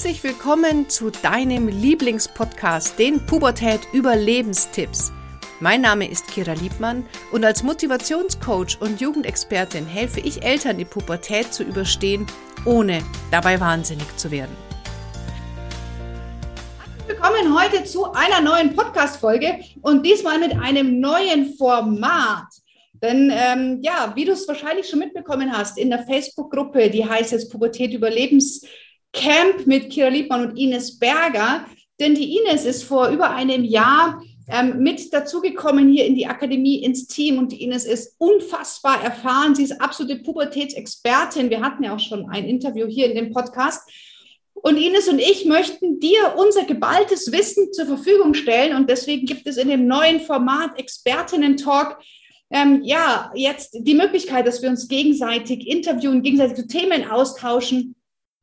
Herzlich willkommen zu deinem Lieblingspodcast, den Pubertät Überlebenstipps. Mein Name ist Kira Liebmann und als Motivationscoach und Jugendexpertin helfe ich Eltern, die Pubertät zu überstehen, ohne dabei wahnsinnig zu werden. Willkommen heute zu einer neuen Podcast-Folge und diesmal mit einem neuen Format. Denn ähm, ja, wie du es wahrscheinlich schon mitbekommen hast, in der Facebook-Gruppe, die heißt jetzt Pubertät Überlebens Camp mit Kira Liebmann und Ines Berger. Denn die Ines ist vor über einem Jahr ähm, mit dazugekommen hier in die Akademie, ins Team. Und die Ines ist unfassbar erfahren. Sie ist absolute Pubertätsexpertin. Wir hatten ja auch schon ein Interview hier in dem Podcast. Und Ines und ich möchten dir unser geballtes Wissen zur Verfügung stellen. Und deswegen gibt es in dem neuen Format Expertinnen-Talk ähm, ja jetzt die Möglichkeit, dass wir uns gegenseitig interviewen, gegenseitig zu Themen austauschen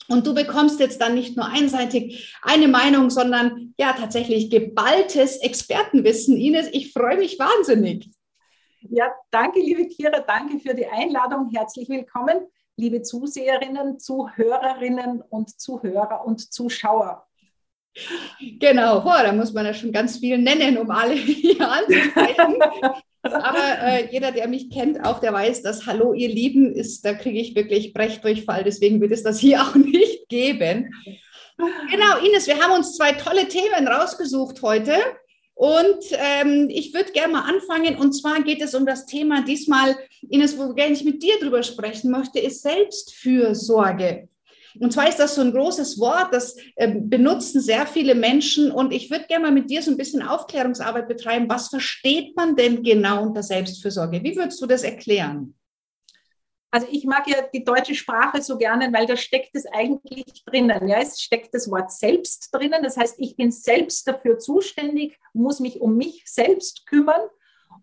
und du bekommst jetzt dann nicht nur einseitig eine Meinung, sondern ja tatsächlich geballtes Expertenwissen. Ines, ich freue mich wahnsinnig. Ja, danke, liebe Kira, danke für die Einladung. Herzlich willkommen, liebe Zuseherinnen, Zuhörerinnen und Zuhörer und Zuschauer. Genau, boah, da muss man ja schon ganz viel nennen, um alle hier anzusprechen. Aber äh, jeder, der mich kennt, auch der weiß, dass Hallo, ihr Lieben ist, da kriege ich wirklich Brechdurchfall. Deswegen wird es das hier auch nicht geben. Genau, Ines, wir haben uns zwei tolle Themen rausgesucht heute. Und ähm, ich würde gerne mal anfangen. Und zwar geht es um das Thema diesmal, Ines, wo ich mit dir drüber sprechen möchte, ist Selbstfürsorge. Und zwar ist das so ein großes Wort, das äh, benutzen sehr viele Menschen. Und ich würde gerne mal mit dir so ein bisschen Aufklärungsarbeit betreiben. Was versteht man denn genau unter Selbstfürsorge? Wie würdest du das erklären? Also ich mag ja die deutsche Sprache so gerne, weil da steckt es eigentlich drinnen. Ja, es steckt das Wort selbst drinnen. Das heißt, ich bin selbst dafür zuständig, muss mich um mich selbst kümmern.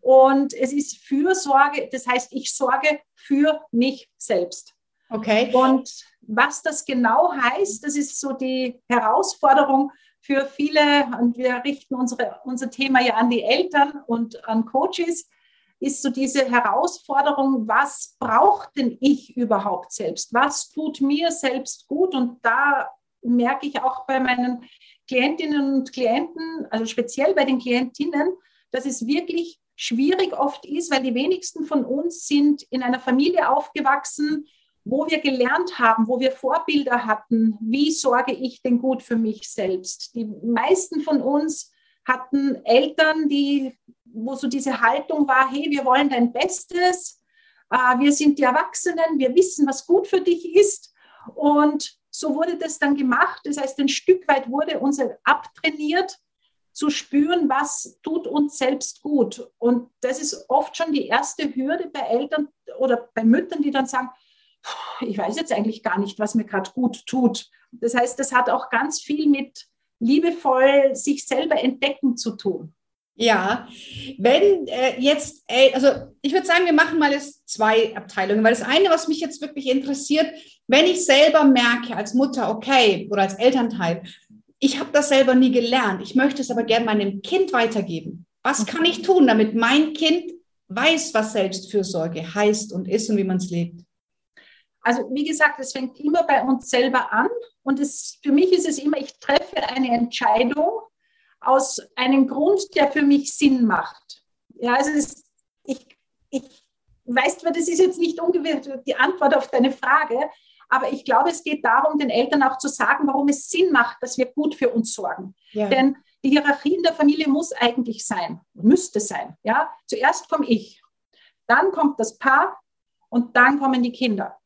Und es ist Fürsorge, das heißt, ich sorge für mich selbst. Okay. Und was das genau heißt, das ist so die Herausforderung für viele, und wir richten unsere, unser Thema ja an die Eltern und an Coaches, ist so diese Herausforderung, was braucht denn ich überhaupt selbst? Was tut mir selbst gut? Und da merke ich auch bei meinen Klientinnen und Klienten, also speziell bei den Klientinnen, dass es wirklich schwierig oft ist, weil die wenigsten von uns sind in einer Familie aufgewachsen, wo wir gelernt haben, wo wir Vorbilder hatten, wie sorge ich denn gut für mich selbst. Die meisten von uns hatten Eltern, die, wo so diese Haltung war, hey, wir wollen dein Bestes, äh, wir sind die Erwachsenen, wir wissen, was gut für dich ist. Und so wurde das dann gemacht. Das heißt, ein Stück weit wurde uns abtrainiert, zu spüren, was tut uns selbst gut. Und das ist oft schon die erste Hürde bei Eltern oder bei Müttern, die dann sagen, ich weiß jetzt eigentlich gar nicht, was mir gerade gut tut. Das heißt, das hat auch ganz viel mit liebevoll sich selber entdecken zu tun. Ja, wenn äh, jetzt, äh, also ich würde sagen, wir machen mal jetzt zwei Abteilungen, weil das eine, was mich jetzt wirklich interessiert, wenn ich selber merke als Mutter, okay, oder als Elternteil, ich habe das selber nie gelernt, ich möchte es aber gerne meinem Kind weitergeben. Was kann ich tun, damit mein Kind weiß, was Selbstfürsorge heißt und ist und wie man es lebt? Also wie gesagt, es fängt immer bei uns selber an und es, für mich ist es immer, ich treffe eine Entscheidung aus einem Grund, der für mich Sinn macht. Ja, also es, ich, ich weiß zwar, das ist jetzt nicht ungefähr die Antwort auf deine Frage, aber ich glaube, es geht darum, den Eltern auch zu sagen, warum es Sinn macht, dass wir gut für uns sorgen. Ja. Denn die Hierarchie in der Familie muss eigentlich sein, müsste sein. Ja? Zuerst komme ich, dann kommt das Paar und dann kommen die Kinder.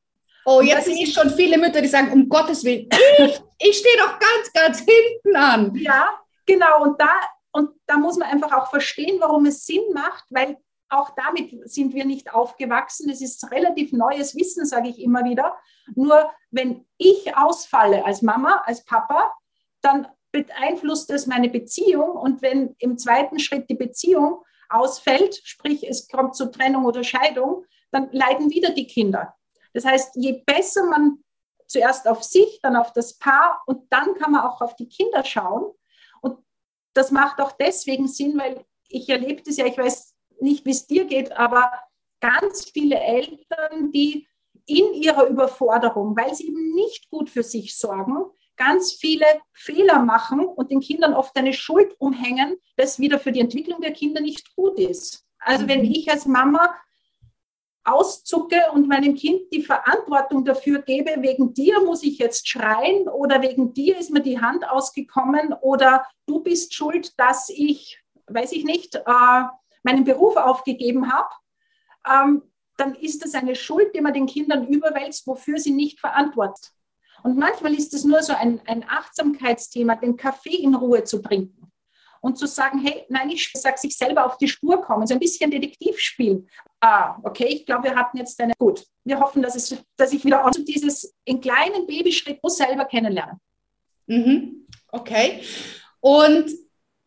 Oh, jetzt sehe ich schon viele Mütter, die sagen, um Gottes Willen, ich, ich stehe doch ganz, ganz hinten an. Ja, genau. Und da, und da muss man einfach auch verstehen, warum es Sinn macht, weil auch damit sind wir nicht aufgewachsen. Es ist relativ neues Wissen, sage ich immer wieder. Nur wenn ich ausfalle als Mama, als Papa, dann beeinflusst es meine Beziehung. Und wenn im zweiten Schritt die Beziehung ausfällt, sprich es kommt zur Trennung oder Scheidung, dann leiden wieder die Kinder. Das heißt, je besser man zuerst auf sich, dann auf das Paar und dann kann man auch auf die Kinder schauen. Und das macht auch deswegen Sinn, weil ich erlebe das ja, ich weiß nicht, wie es dir geht, aber ganz viele Eltern, die in ihrer Überforderung, weil sie eben nicht gut für sich sorgen, ganz viele Fehler machen und den Kindern oft eine Schuld umhängen, das wieder für die Entwicklung der Kinder nicht gut ist. Also wenn mhm. ich als Mama auszucke und meinem Kind die Verantwortung dafür gebe, wegen dir muss ich jetzt schreien oder wegen dir ist mir die Hand ausgekommen oder du bist schuld, dass ich, weiß ich nicht, äh, meinen Beruf aufgegeben habe, ähm, dann ist das eine Schuld, die man den Kindern überwälzt, wofür sie nicht verantwortet. Und manchmal ist es nur so ein, ein Achtsamkeitsthema, den Kaffee in Ruhe zu trinken und zu sagen, hey, nein, ich sage sich selber auf die Spur kommen, so ein bisschen Detektiv spielen. Ah, okay, ich glaube, wir hatten jetzt eine, gut, wir hoffen, dass, es, dass ich wieder also dieses in kleinen Babyschritt muss selber kennenlernen. Mhm. Okay. Und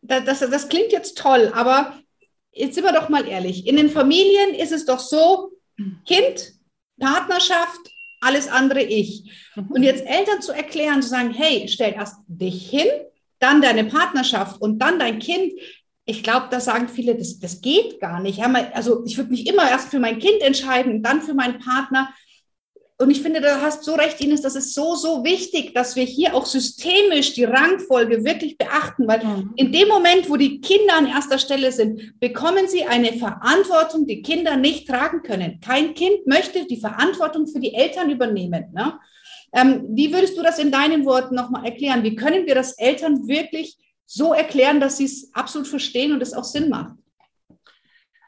das, das, das klingt jetzt toll, aber jetzt sind wir doch mal ehrlich. In den Familien ist es doch so, Kind, Partnerschaft, alles andere ich. Mhm. Und jetzt Eltern zu erklären, zu sagen, hey, stell erst dich hin, dann deine Partnerschaft und dann dein Kind. Ich glaube, da sagen viele, das, das geht gar nicht. Also ich würde mich immer erst für mein Kind entscheiden, dann für meinen Partner. Und ich finde, du hast so recht, Ines, das ist so, so wichtig, dass wir hier auch systemisch die Rangfolge wirklich beachten, weil mhm. in dem Moment, wo die Kinder an erster Stelle sind, bekommen sie eine Verantwortung, die Kinder nicht tragen können. Kein Kind möchte die Verantwortung für die Eltern übernehmen. Ne? Ähm, wie würdest du das in deinen Worten nochmal erklären? Wie können wir das Eltern wirklich so erklären, dass sie es absolut verstehen und es auch Sinn macht?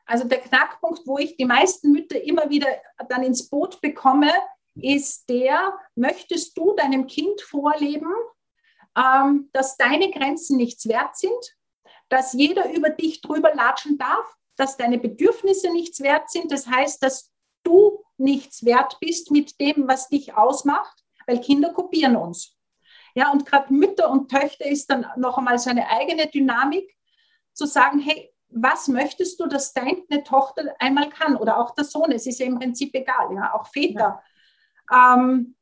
Also der Knackpunkt, wo ich die meisten Mütter immer wieder dann ins Boot bekomme, ist der, möchtest du deinem Kind vorleben, ähm, dass deine Grenzen nichts wert sind, dass jeder über dich drüber latschen darf, dass deine Bedürfnisse nichts wert sind. Das heißt, dass du nichts wert bist mit dem, was dich ausmacht, weil Kinder kopieren uns. Ja, und gerade Mütter und Töchter ist dann noch einmal so eine eigene Dynamik, zu sagen, hey, was möchtest du, dass deine Tochter einmal kann oder auch der Sohn? Es ist ja im Prinzip egal, ja, auch Väter. Ja ähm,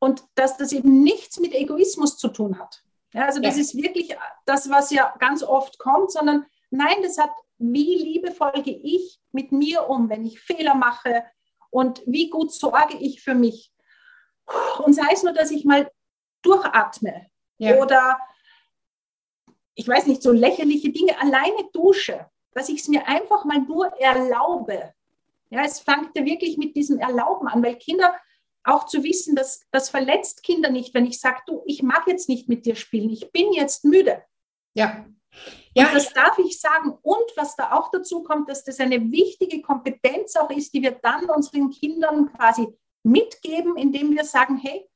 und dass das eben nichts mit Egoismus zu tun hat. Ja, also das ja. ist wirklich das, was ja ganz oft kommt, sondern nein, das hat, wie liebevoll gehe ich mit mir um, wenn ich Fehler mache und wie gut sorge ich für mich. Und sei es nur, dass ich mal durchatme ja. oder ich weiß nicht, so lächerliche Dinge alleine dusche, dass ich es mir einfach mal nur erlaube. Ja, es fängt ja wirklich mit diesem Erlauben an, weil Kinder auch zu wissen, dass das verletzt Kinder nicht, wenn ich sage, du, ich mag jetzt nicht mit dir spielen, ich bin jetzt müde. Ja. Ja, und das darf ich sagen. Und was da auch dazu kommt, dass das eine wichtige Kompetenz auch ist, die wir dann unseren Kindern quasi mitgeben, indem wir sagen, hey,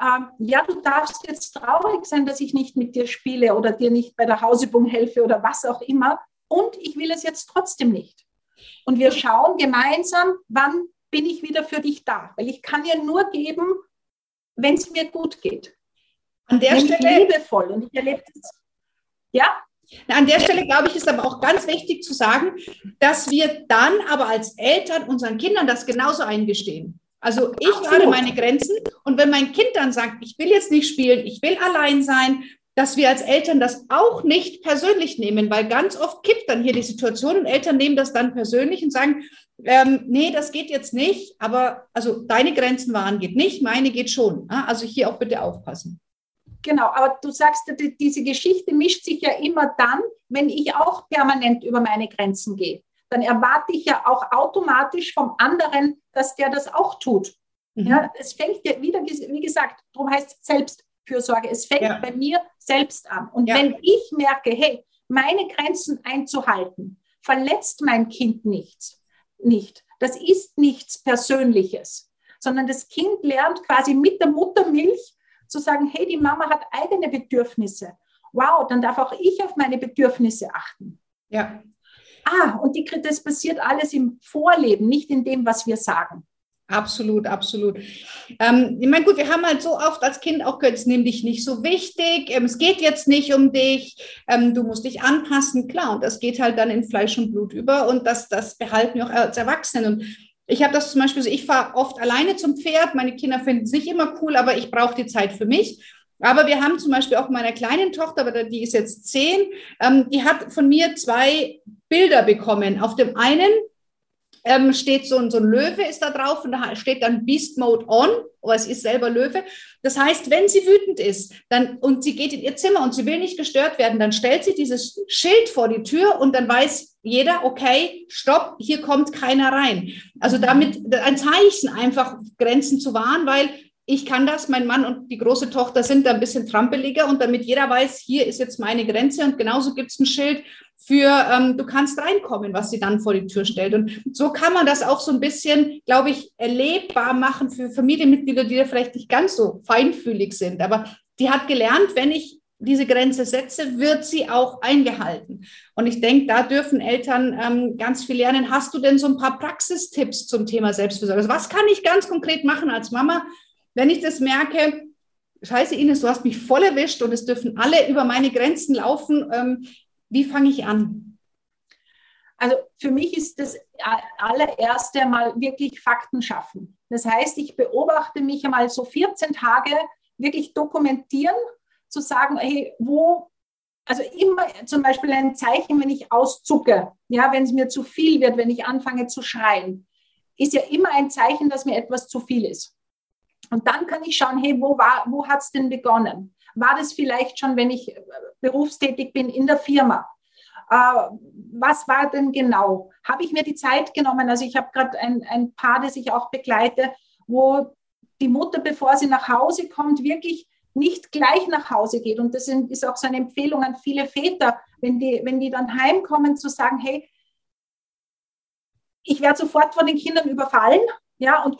ähm, ja, du darfst jetzt traurig sein, dass ich nicht mit dir spiele oder dir nicht bei der Hausübung helfe oder was auch immer. Und ich will es jetzt trotzdem nicht. Und wir schauen gemeinsam, wann bin ich wieder für dich da. Weil ich kann ja nur geben, wenn es mir gut geht. An der Nämlich Stelle. Liebevoll. Und ich erlebe das. Ja? An der Stelle, glaube ich, ist aber auch ganz wichtig zu sagen, dass wir dann aber als Eltern unseren Kindern das genauso eingestehen. Also ich habe meine Grenzen und wenn mein Kind dann sagt, ich will jetzt nicht spielen, ich will allein sein, dass wir als Eltern das auch nicht persönlich nehmen, weil ganz oft kippt dann hier die Situation und Eltern nehmen das dann persönlich und sagen, ähm, nee, das geht jetzt nicht, aber also deine Grenzen waren geht nicht, meine geht schon. Also hier auch bitte aufpassen. Genau, aber du sagst, diese Geschichte mischt sich ja immer dann, wenn ich auch permanent über meine Grenzen gehe. Dann erwarte ich ja auch automatisch vom anderen, dass der das auch tut. Mhm. Ja, es fängt ja wieder, wie gesagt, darum heißt es Selbstfürsorge. Es fängt ja. bei mir selbst an. Und ja. wenn ich merke, hey, meine Grenzen einzuhalten, verletzt mein Kind nichts, nicht. Das ist nichts Persönliches, sondern das Kind lernt quasi mit der Muttermilch zu sagen, hey, die Mama hat eigene Bedürfnisse. Wow, dann darf auch ich auf meine Bedürfnisse achten. Ja. Ah, und die, das passiert alles im Vorleben, nicht in dem, was wir sagen. Absolut, absolut. Ähm, ich meine, gut, wir haben halt so oft als Kind auch gehört, es nimmt dich nicht so wichtig, ähm, es geht jetzt nicht um dich, ähm, du musst dich anpassen, klar, und das geht halt dann in Fleisch und Blut über und das, das behalten wir auch als Erwachsenen. Und ich habe das zum Beispiel so, ich fahre oft alleine zum Pferd, meine Kinder finden es nicht immer cool, aber ich brauche die Zeit für mich. Aber wir haben zum Beispiel auch meiner kleinen Tochter, aber die ist jetzt zehn, ähm, die hat von mir zwei Bilder bekommen. Auf dem einen ähm, steht so ein, so ein Löwe ist da drauf und da steht dann Beast Mode on, aber es ist selber Löwe. Das heißt, wenn sie wütend ist dann, und sie geht in ihr Zimmer und sie will nicht gestört werden, dann stellt sie dieses Schild vor die Tür und dann weiß jeder, okay, stopp, hier kommt keiner rein. Also damit ein Zeichen einfach Grenzen zu wahren, weil ich kann das, mein Mann und die große Tochter sind da ein bisschen trampeliger und damit jeder weiß, hier ist jetzt meine Grenze und genauso gibt es ein Schild für, ähm, du kannst reinkommen, was sie dann vor die Tür stellt. Und so kann man das auch so ein bisschen, glaube ich, erlebbar machen für Familienmitglieder, die da vielleicht nicht ganz so feinfühlig sind. Aber die hat gelernt, wenn ich diese Grenze setze, wird sie auch eingehalten. Und ich denke, da dürfen Eltern ähm, ganz viel lernen. Hast du denn so ein paar Praxistipps zum Thema Selbstversorgung? Also was kann ich ganz konkret machen als Mama, wenn ich das merke, scheiße Ines, du hast mich voll erwischt und es dürfen alle über meine Grenzen laufen, ähm, wie fange ich an? Also für mich ist das allererste mal wirklich Fakten schaffen. Das heißt, ich beobachte mich einmal so 14 Tage, wirklich dokumentieren, zu sagen, hey, wo, also immer zum Beispiel ein Zeichen, wenn ich auszucke, ja, wenn es mir zu viel wird, wenn ich anfange zu schreien, ist ja immer ein Zeichen, dass mir etwas zu viel ist. Und dann kann ich schauen, hey, wo, wo hat es denn begonnen? War das vielleicht schon, wenn ich äh, berufstätig bin in der Firma? Äh, was war denn genau? Habe ich mir die Zeit genommen? Also ich habe gerade ein, ein Paar, das ich auch begleite, wo die Mutter, bevor sie nach Hause kommt, wirklich nicht gleich nach Hause geht. Und das ist auch so eine Empfehlung an viele Väter, wenn die, wenn die dann heimkommen, zu sagen, hey, ich werde sofort von den Kindern überfallen ja, und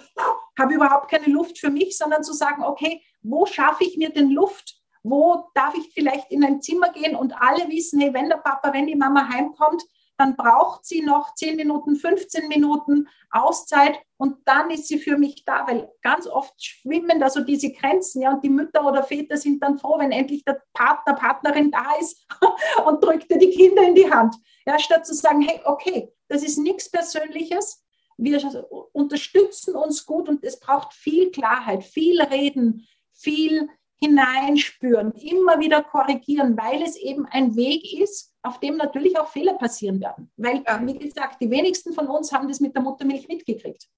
habe überhaupt keine Luft für mich, sondern zu sagen, okay, wo schaffe ich mir denn Luft? Wo darf ich vielleicht in ein Zimmer gehen und alle wissen, hey, wenn der Papa, wenn die Mama heimkommt, dann braucht sie noch 10 Minuten, 15 Minuten Auszeit und dann ist sie für mich da, weil ganz oft schwimmen da so diese Grenzen, ja, und die Mütter oder Väter sind dann froh, wenn endlich der Partner, Partnerin da ist und drückt dir die Kinder in die Hand. Ja, statt zu sagen, hey, okay, das ist nichts Persönliches, wir unterstützen uns gut und es braucht viel Klarheit, viel Reden, viel hineinspüren, immer wieder korrigieren, weil es eben ein Weg ist, auf dem natürlich auch Fehler passieren werden. Weil, wie gesagt, die wenigsten von uns haben das mit der Muttermilch mitgekriegt.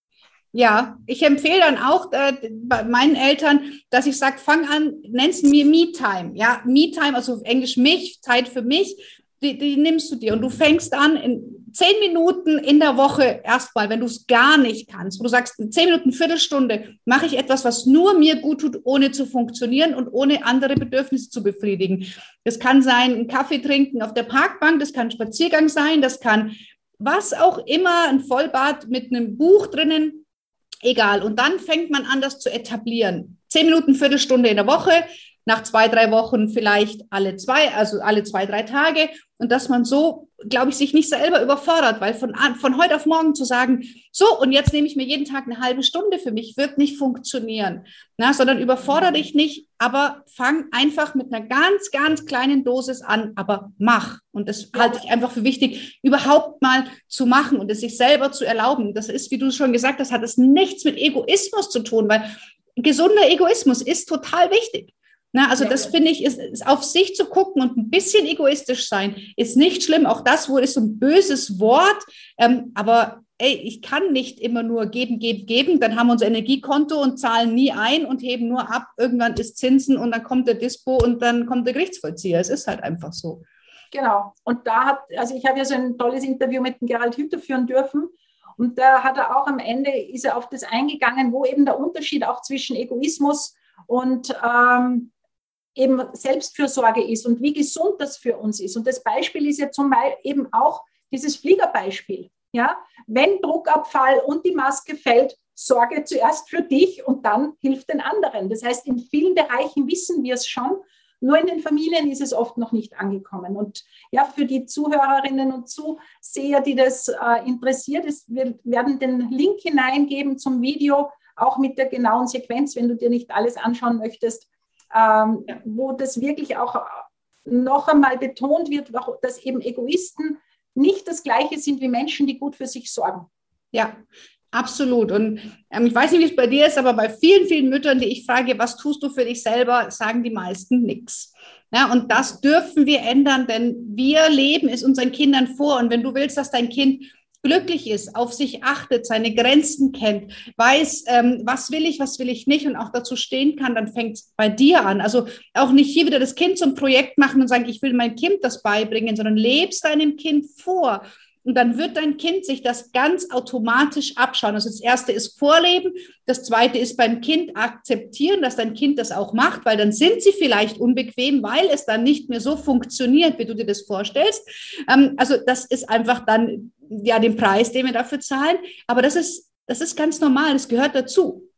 Ja, ich empfehle dann auch äh, bei meinen Eltern, dass ich sage, fang an, nennst mir Me-Time. Ja, Me-Time, also auf Englisch mich, Zeit für mich, die, die nimmst du dir und du fängst an, in, zehn Minuten in der Woche erstmal, wenn du es gar nicht kannst, wo du sagst, zehn Minuten, Viertelstunde, mache ich etwas, was nur mir gut tut, ohne zu funktionieren und ohne andere Bedürfnisse zu befriedigen. Das kann sein, einen Kaffee trinken auf der Parkbank, das kann ein Spaziergang sein, das kann was auch immer, ein Vollbad mit einem Buch drinnen, egal. Und dann fängt man an, das zu etablieren. Zehn Minuten, Viertelstunde in der Woche, nach zwei, drei Wochen vielleicht alle zwei, also alle zwei, drei Tage. Und dass man so, glaube ich, sich nicht selber überfordert, weil von, von heute auf morgen zu sagen, so, und jetzt nehme ich mir jeden Tag eine halbe Stunde für mich, wird nicht funktionieren. Na, sondern überfordere dich nicht, aber fang einfach mit einer ganz, ganz kleinen Dosis an, aber mach. Und das halte ich einfach für wichtig, überhaupt mal zu machen und es sich selber zu erlauben. Das ist, wie du schon gesagt hast, hat es nichts mit Egoismus zu tun, weil gesunder Egoismus ist total wichtig. Na, also ja. das finde ich, ist, ist, auf sich zu gucken und ein bisschen egoistisch sein, ist nicht schlimm. Auch das wohl ist so ein böses Wort, ähm, aber ey, ich kann nicht immer nur geben, geben, geben. Dann haben wir unser Energiekonto und zahlen nie ein und heben nur ab. Irgendwann ist Zinsen und dann kommt der Dispo und dann kommt der Gerichtsvollzieher. Es ist halt einfach so. Genau. Und da hat, also ich habe ja so ein tolles Interview mit dem Gerald Hüther führen dürfen. Und da hat er auch am Ende, ist er auf das eingegangen, wo eben der Unterschied auch zwischen Egoismus und ähm, eben Selbstfürsorge ist und wie gesund das für uns ist. Und das Beispiel ist ja zum Beispiel eben auch dieses Fliegerbeispiel. Ja, wenn Druckabfall und die Maske fällt, sorge zuerst für dich und dann hilf den anderen. Das heißt, in vielen Bereichen wissen wir es schon, nur in den Familien ist es oft noch nicht angekommen. Und ja, für die Zuhörerinnen und Zuseher, die das äh, interessiert, ist, wir werden den Link hineingeben zum Video, auch mit der genauen Sequenz, wenn du dir nicht alles anschauen möchtest ähm, ja. wo das wirklich auch noch einmal betont wird, dass eben Egoisten nicht das Gleiche sind wie Menschen, die gut für sich sorgen. Ja, absolut. Und ähm, ich weiß nicht, wie es bei dir ist, aber bei vielen, vielen Müttern, die ich frage, was tust du für dich selber, sagen die meisten nichts. Ja, und das dürfen wir ändern, denn wir leben es unseren Kindern vor. Und wenn du willst, dass dein Kind glücklich ist, auf sich achtet, seine Grenzen kennt, weiß, ähm, was will ich, was will ich nicht und auch dazu stehen kann, dann fängt es bei dir an. Also auch nicht hier wieder das Kind zum Projekt machen und sagen, ich will mein Kind das beibringen, sondern lebst deinem Kind vor. Und dann wird dein Kind sich das ganz automatisch abschauen. Also das erste ist Vorleben. Das zweite ist beim Kind akzeptieren, dass dein Kind das auch macht, weil dann sind sie vielleicht unbequem, weil es dann nicht mehr so funktioniert, wie du dir das vorstellst. Ähm, also das ist einfach dann ja den Preis, den wir dafür zahlen. Aber das ist, das ist ganz normal. Das gehört dazu.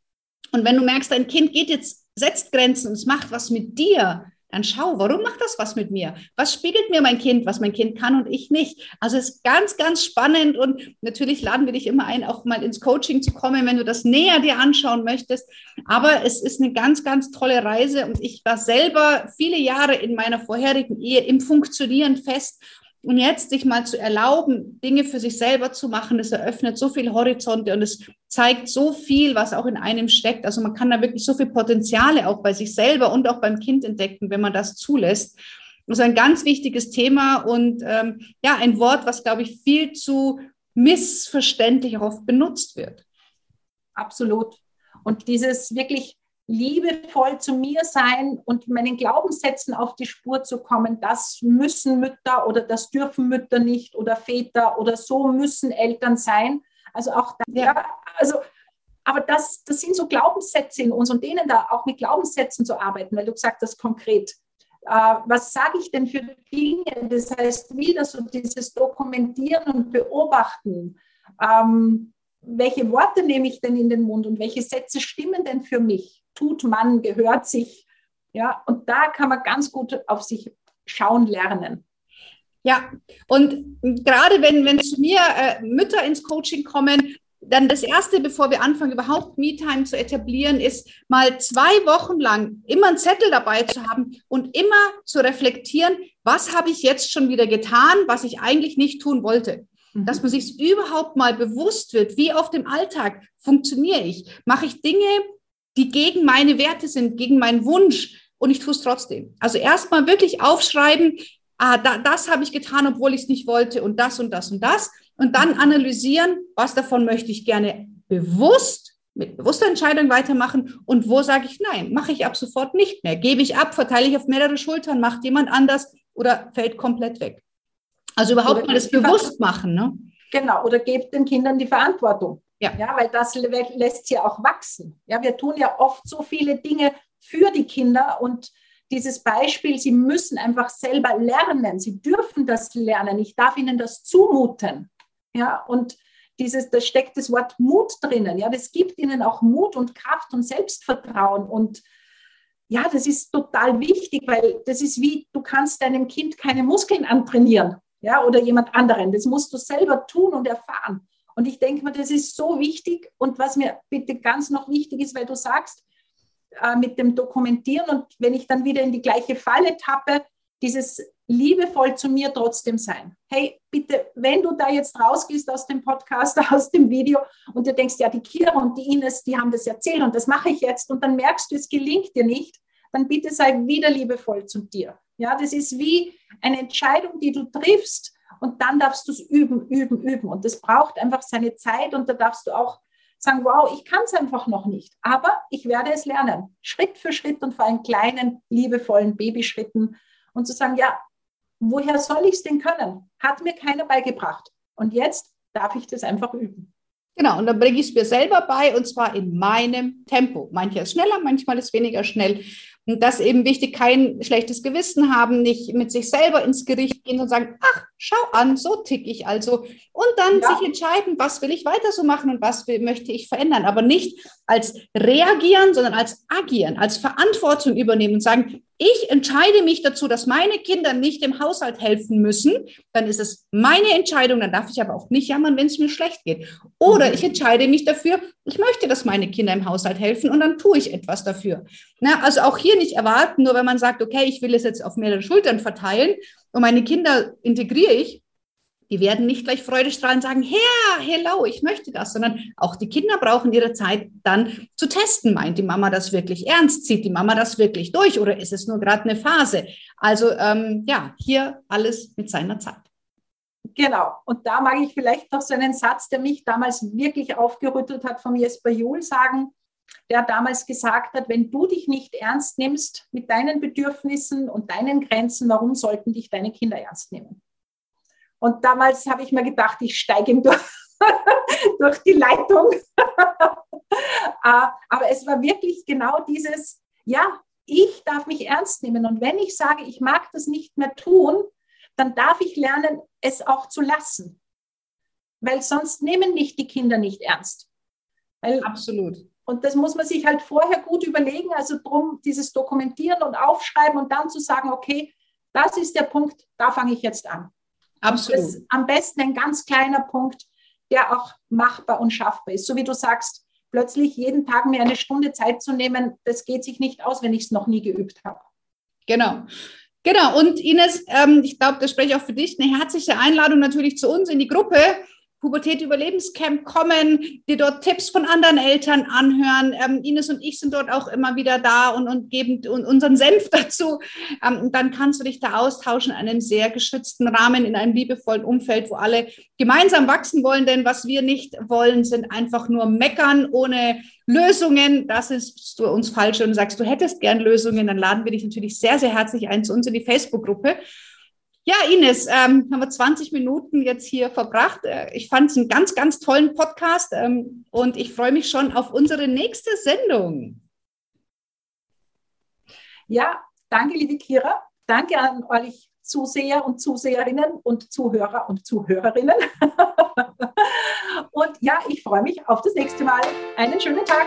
Und wenn du merkst, dein Kind geht jetzt, setzt Grenzen und es macht was mit dir, dann schau, warum macht das was mit mir? Was spiegelt mir mein Kind, was mein Kind kann und ich nicht? Also es ist ganz, ganz spannend und natürlich laden wir dich immer ein, auch mal ins Coaching zu kommen, wenn du das näher dir anschauen möchtest. Aber es ist eine ganz, ganz tolle Reise und ich war selber viele Jahre in meiner vorherigen Ehe im Funktionieren fest und jetzt sich mal zu erlauben, Dinge für sich selber zu machen, das eröffnet so viele Horizonte und es zeigt so viel, was auch in einem steckt. Also man kann da wirklich so viele Potenziale auch bei sich selber und auch beim Kind entdecken, wenn man das zulässt. Das ist ein ganz wichtiges Thema und ähm, ja, ein Wort, was, glaube ich, viel zu missverständlich oft benutzt wird. Absolut. Und dieses wirklich liebevoll zu mir sein und meinen Glaubenssätzen auf die Spur zu kommen, das müssen Mütter oder das dürfen Mütter nicht oder Väter oder so müssen Eltern sein. Also auch da, ja, also aber das, das sind so Glaubenssätze in uns und denen da auch mit Glaubenssätzen zu arbeiten, weil du gesagt hast konkret, äh, was sage ich denn für Dinge? Das heißt, wieder so dieses Dokumentieren und Beobachten. Ähm, welche Worte nehme ich denn in den Mund und welche Sätze stimmen denn für mich? Tut man, gehört sich. Ja, und da kann man ganz gut auf sich schauen lernen. Ja, und gerade wenn, wenn zu mir äh, Mütter ins Coaching kommen, dann das Erste, bevor wir anfangen, überhaupt Me-Time zu etablieren, ist mal zwei Wochen lang immer einen Zettel dabei zu haben und immer zu reflektieren, was habe ich jetzt schon wieder getan, was ich eigentlich nicht tun wollte. Mhm. Dass man sich überhaupt mal bewusst wird, wie auf dem Alltag funktioniere ich. Mache ich Dinge, die gegen meine Werte sind, gegen meinen Wunsch und ich tue es trotzdem. Also erstmal wirklich aufschreiben, ah, da, das habe ich getan, obwohl ich es nicht wollte und das und das und das und dann analysieren, was davon möchte ich gerne bewusst mit bewusster Entscheidung weitermachen und wo sage ich nein, mache ich ab sofort nicht mehr, gebe ich ab, verteile ich auf mehrere Schultern, macht jemand anders oder fällt komplett weg. Also überhaupt oder mal das bewusst machen. Ne? Genau, oder gebt den Kindern die Verantwortung. Ja. ja, weil das lässt sie auch wachsen. Ja, wir tun ja oft so viele Dinge für die Kinder und dieses Beispiel, sie müssen einfach selber lernen, sie dürfen das lernen, ich darf ihnen das zumuten. Ja, und dieses, da steckt das Wort Mut drinnen. Ja, das gibt ihnen auch Mut und Kraft und Selbstvertrauen. Und ja, das ist total wichtig, weil das ist wie, du kannst deinem Kind keine Muskeln antrainieren, ja, oder jemand anderen. Das musst du selber tun und erfahren. Und ich denke mir, das ist so wichtig. Und was mir bitte ganz noch wichtig ist, weil du sagst, äh, mit dem Dokumentieren und wenn ich dann wieder in die gleiche Falle tappe, dieses liebevoll zu mir trotzdem sein. Hey, bitte, wenn du da jetzt rausgehst aus dem Podcast, aus dem Video und du denkst, ja, die Kira und die Ines, die haben das erzählt und das mache ich jetzt und dann merkst du, es gelingt dir nicht, dann bitte sei wieder liebevoll zu dir. Ja, das ist wie eine Entscheidung, die du triffst und dann darfst du es üben, üben, üben. Und das braucht einfach seine Zeit und da darfst du auch sagen, wow, ich kann es einfach noch nicht, aber ich werde es lernen, Schritt für Schritt und vor allem kleinen, liebevollen Babyschritten und zu sagen, ja, woher soll ich es denn können? Hat mir keiner beigebracht. Und jetzt darf ich das einfach üben. Genau, und dann bringe ich es mir selber bei und zwar in meinem Tempo. Manchmal ist schneller, manchmal ist weniger schnell. Und das eben wichtig, kein schlechtes Gewissen haben, nicht mit sich selber ins Gericht gehen und sagen, ach, schau an, so tick ich also. Und dann ja. sich entscheiden, was will ich weiter so machen und was will, möchte ich verändern. Aber nicht als reagieren, sondern als agieren, als Verantwortung übernehmen und sagen, ich entscheide mich dazu, dass meine Kinder nicht im Haushalt helfen müssen, dann ist es meine Entscheidung, dann darf ich aber auch nicht jammern, wenn es mir schlecht geht. Oder mhm. ich entscheide mich dafür, ich möchte, dass meine Kinder im Haushalt helfen und dann tue ich etwas dafür. Na, also auch hier nicht erwarten, nur wenn man sagt, okay, ich will es jetzt auf mehrere Schultern verteilen und meine Kinder integriere ich, die werden nicht gleich freudestrahlend sagen, Herr, hello, ich möchte das, sondern auch die Kinder brauchen ihre Zeit dann zu testen. Meint die Mama das wirklich ernst? Zieht die Mama das wirklich durch oder ist es nur gerade eine Phase? Also ähm, ja, hier alles mit seiner Zeit. Genau. Und da mag ich vielleicht noch so einen Satz, der mich damals wirklich aufgerüttelt hat, vom Jesper Juhl sagen, der damals gesagt hat, wenn du dich nicht ernst nimmst mit deinen Bedürfnissen und deinen Grenzen, warum sollten dich deine Kinder ernst nehmen? Und damals habe ich mir gedacht, ich steige ihm durch, durch die Leitung. Ah, aber es war wirklich genau dieses, ja, ich darf mich ernst nehmen. Und wenn ich sage, ich mag das nicht mehr tun, dann darf ich lernen, es auch zu lassen. Weil sonst nehmen mich die Kinder nicht ernst. Weil, Absolut. Und das muss man sich halt vorher gut überlegen. Also drum dieses Dokumentieren und Aufschreiben und dann zu sagen, okay, das ist der Punkt, da fange ich jetzt an. Absolut. am besten ein ganz kleiner Punkt, der auch machbar und schaffbar ist. So wie du sagst, plötzlich jeden Tag mir eine Stunde Zeit zu nehmen, das geht sich nicht aus, wenn ich es noch nie geübt habe. Genau. Genau, und Ines, ähm, ich glaube, das spreche ich auch für dich, eine herzliche Einladung natürlich zu uns in die Gruppe. Pubertät Überlebenscamp kommen, dir dort Tipps von anderen Eltern anhören. Ähm, Ines und ich sind dort auch immer wieder da und, und geben unseren Senf dazu. Ähm, dann kannst du dich da austauschen in einem sehr geschützten Rahmen, in einem liebevollen Umfeld, wo alle gemeinsam wachsen wollen. Denn was wir nicht wollen, sind einfach nur meckern ohne Lösungen. Das ist uns falsch und sagst, du hättest gern Lösungen, dann laden wir dich natürlich sehr, sehr herzlich ein zu uns in die Facebook-Gruppe. Ja, Ines, ähm, haben wir 20 Minuten jetzt hier verbracht. Äh, ich fand es einen ganz, ganz tollen Podcast ähm, und ich freue mich schon auf unsere nächste Sendung. Ja, danke, liebe Kira. Danke an euch Zuseher und Zuseherinnen und Zuhörer und Zuhörerinnen. und ja, ich freue mich auf das nächste Mal. Einen schönen Tag.